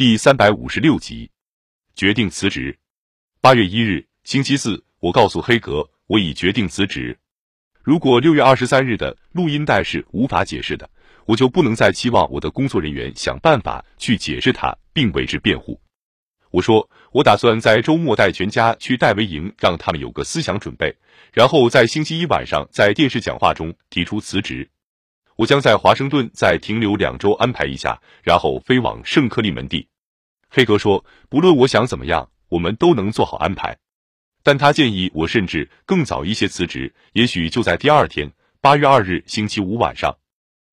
第三百五十六集，决定辞职。八月一日，星期四，我告诉黑格，我已决定辞职。如果六月二十三日的录音带是无法解释的，我就不能再期望我的工作人员想办法去解释它，并为之辩护。我说，我打算在周末带全家去戴维营，让他们有个思想准备，然后在星期一晚上在电视讲话中提出辞职。我将在华盛顿再停留两周，安排一下，然后飞往圣克利门蒂。黑格说：“不论我想怎么样，我们都能做好安排。”但他建议我甚至更早一些辞职，也许就在第二天，八月二日星期五晚上，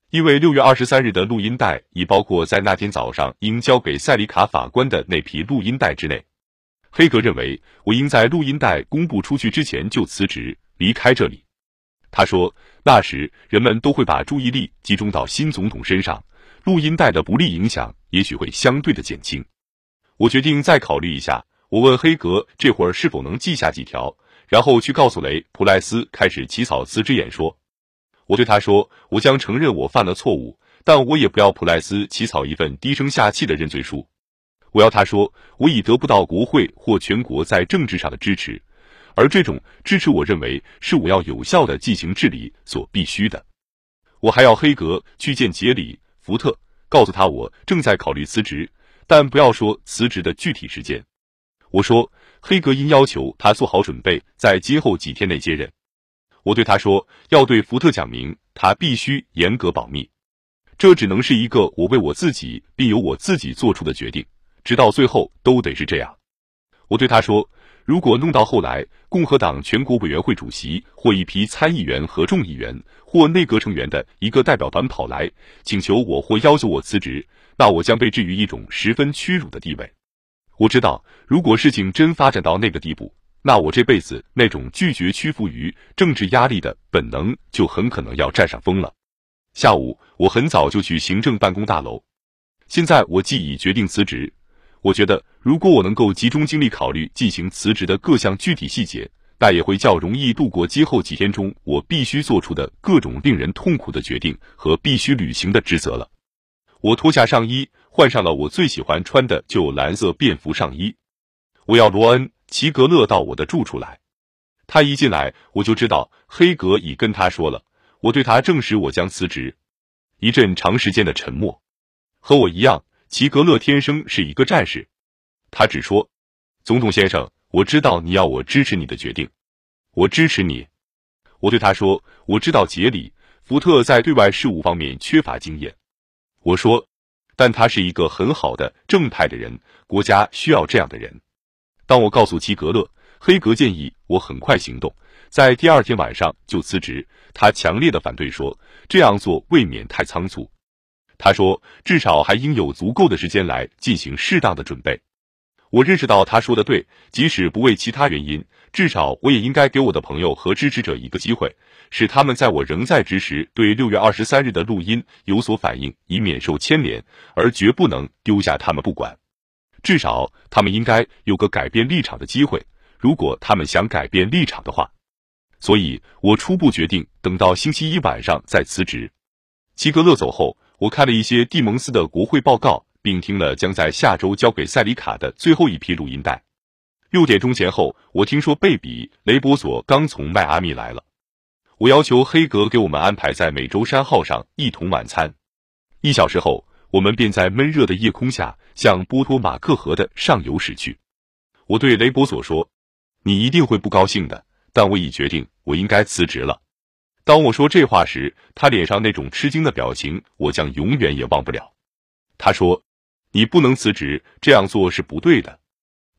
因为六月二十三日的录音带已包括在那天早上应交给塞里卡法官的那批录音带之内。黑格认为我应在录音带公布出去之前就辞职，离开这里。他说。那时，人们都会把注意力集中到新总统身上，录音带的不利影响也许会相对的减轻。我决定再考虑一下。我问黑格这会儿是否能记下几条，然后去告诉雷普莱斯开始起草辞职演说。我对他说：“我将承认我犯了错误，但我也不要普莱斯起草一份低声下气的认罪书。我要他说我已得不到国会或全国在政治上的支持。”而这种支持，我认为是我要有效的进行治理所必须的。我还要黑格去见杰里福特，告诉他我正在考虑辞职，但不要说辞职的具体时间。我说黑格因要求他做好准备，在今后几天内接任。我对他说，要对福特讲明，他必须严格保密，这只能是一个我为我自己并由我自己做出的决定，直到最后都得是这样。我对他说。如果弄到后来，共和党全国委员会主席或一批参议员和众议员或内阁成员的一个代表团跑来请求我或要求我辞职，那我将被置于一种十分屈辱的地位。我知道，如果事情真发展到那个地步，那我这辈子那种拒绝屈服于政治压力的本能就很可能要占上风了。下午，我很早就去行政办公大楼。现在我既已决定辞职。我觉得，如果我能够集中精力考虑进行辞职的各项具体细节，那也会较容易度过今后几天中我必须做出的各种令人痛苦的决定和必须履行的职责了。我脱下上衣，换上了我最喜欢穿的旧蓝色便服上衣。我要罗恩·齐格勒到我的住处来。他一进来，我就知道黑格已跟他说了。我对他证实我将辞职。一阵长时间的沉默。和我一样。齐格勒天生是一个战士，他只说：“总统先生，我知道你要我支持你的决定，我支持你。”我对他说：“我知道杰里福特在对外事务方面缺乏经验。”我说：“但他是一个很好的正派的人，国家需要这样的人。”当我告诉齐格勒，黑格建议我很快行动，在第二天晚上就辞职，他强烈的反对说：“这样做未免太仓促。”他说：“至少还应有足够的时间来进行适当的准备。”我认识到他说的对，即使不为其他原因，至少我也应该给我的朋友和支持者一个机会，使他们在我仍在职时对六月二十三日的录音有所反应，以免受牵连，而绝不能丢下他们不管。至少他们应该有个改变立场的机会，如果他们想改变立场的话。所以我初步决定等到星期一晚上再辞职。齐格勒走后。我看了一些蒂蒙斯的国会报告，并听了将在下周交给塞里卡的最后一批录音带。六点钟前后，我听说贝比·雷博索刚从迈阿密来了。我要求黑格给我们安排在美洲山号上一同晚餐。一小时后，我们便在闷热的夜空下向波托马克河的上游驶去。我对雷博索说：“你一定会不高兴的，但我已决定，我应该辞职了。”当我说这话时，他脸上那种吃惊的表情，我将永远也忘不了。他说：“你不能辞职，这样做是不对的。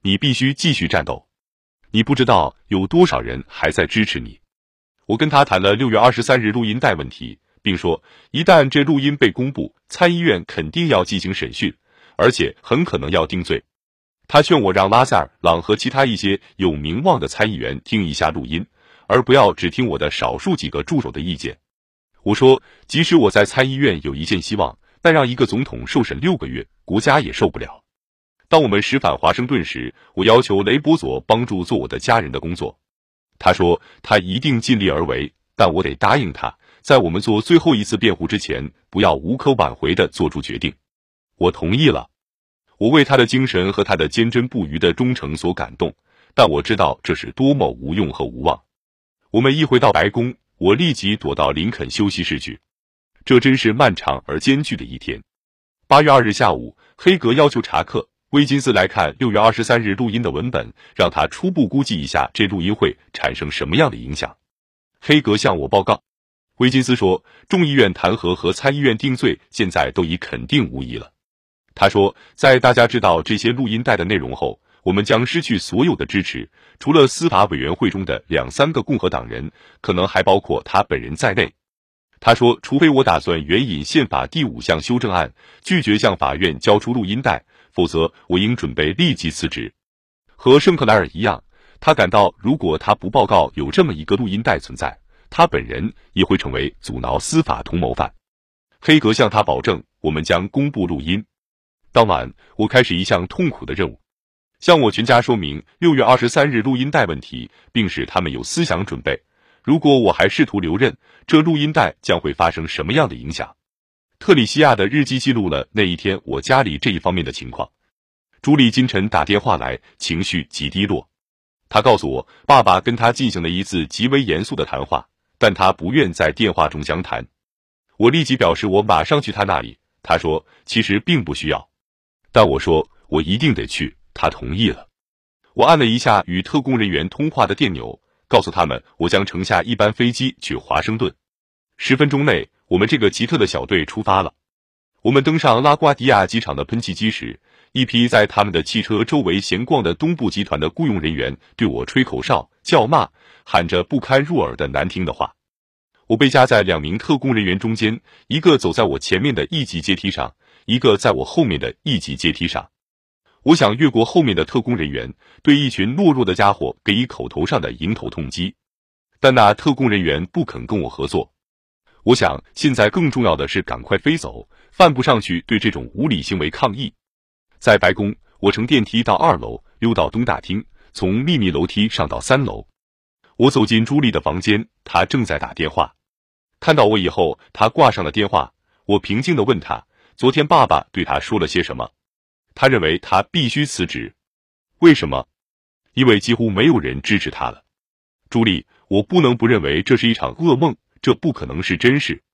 你必须继续战斗。你不知道有多少人还在支持你。”我跟他谈了六月二十三日录音带问题，并说，一旦这录音被公布，参议院肯定要进行审讯，而且很可能要定罪。他劝我让拉塞尔·朗和其他一些有名望的参议员听一下录音。而不要只听我的少数几个助手的意见。我说，即使我在参议院有一线希望，但让一个总统受审六个月，国家也受不了。当我们驶返华盛顿时，我要求雷伯佐帮助做我的家人的工作。他说他一定尽力而为，但我得答应他，在我们做最后一次辩护之前，不要无可挽回的做出决定。我同意了。我为他的精神和他的坚贞不渝的忠诚所感动，但我知道这是多么无用和无望。我们一回到白宫，我立即躲到林肯休息室去。这真是漫长而艰巨的一天。八月二日下午，黑格要求查克·威金斯来看六月二十三日录音的文本，让他初步估计一下这录音会产生什么样的影响。黑格向我报告，威金斯说，众议院弹劾和参议院定罪现在都已肯定无疑了。他说，在大家知道这些录音带的内容后，我们将失去所有的支持，除了司法委员会中的两三个共和党人，可能还包括他本人在内。他说，除非我打算援引宪法第五项修正案，拒绝向法院交出录音带，否则我应准备立即辞职。和圣克莱尔一样，他感到如果他不报告有这么一个录音带存在，他本人也会成为阻挠司法同谋犯。黑格向他保证，我们将公布录音。当晚，我开始一项痛苦的任务，向我全家说明六月二十三日录音带问题，并使他们有思想准备。如果我还试图留任，这录音带将会发生什么样的影响？特里西亚的日记记录了那一天我家里这一方面的情况。朱莉今晨打电话来，情绪极低落。她告诉我，爸爸跟他进行了一次极为严肃的谈话，但他不愿在电话中详谈。我立即表示我马上去他那里。他说，其实并不需要。但我说我一定得去，他同意了。我按了一下与特工人员通话的电钮，告诉他们我将乘下一班飞机去华盛顿。十分钟内，我们这个奇特的小队出发了。我们登上拉瓜迪亚机场的喷气机时，一批在他们的汽车周围闲逛的东部集团的雇佣人员对我吹口哨、叫骂，喊着不堪入耳的难听的话。我被夹在两名特工人员中间，一个走在我前面的一级阶梯上。一个在我后面的一级阶梯上，我想越过后面的特工人员，对一群懦弱的家伙给予口头上的迎头痛击，但那特工人员不肯跟我合作。我想现在更重要的是赶快飞走，犯不上去对这种无理行为抗议。在白宫，我乘电梯到二楼，溜到东大厅，从秘密楼梯上到三楼。我走进朱莉的房间，她正在打电话。看到我以后，她挂上了电话。我平静地问她。昨天爸爸对他说了些什么？他认为他必须辞职。为什么？因为几乎没有人支持他了。朱莉，我不能不认为这是一场噩梦，这不可能是真事。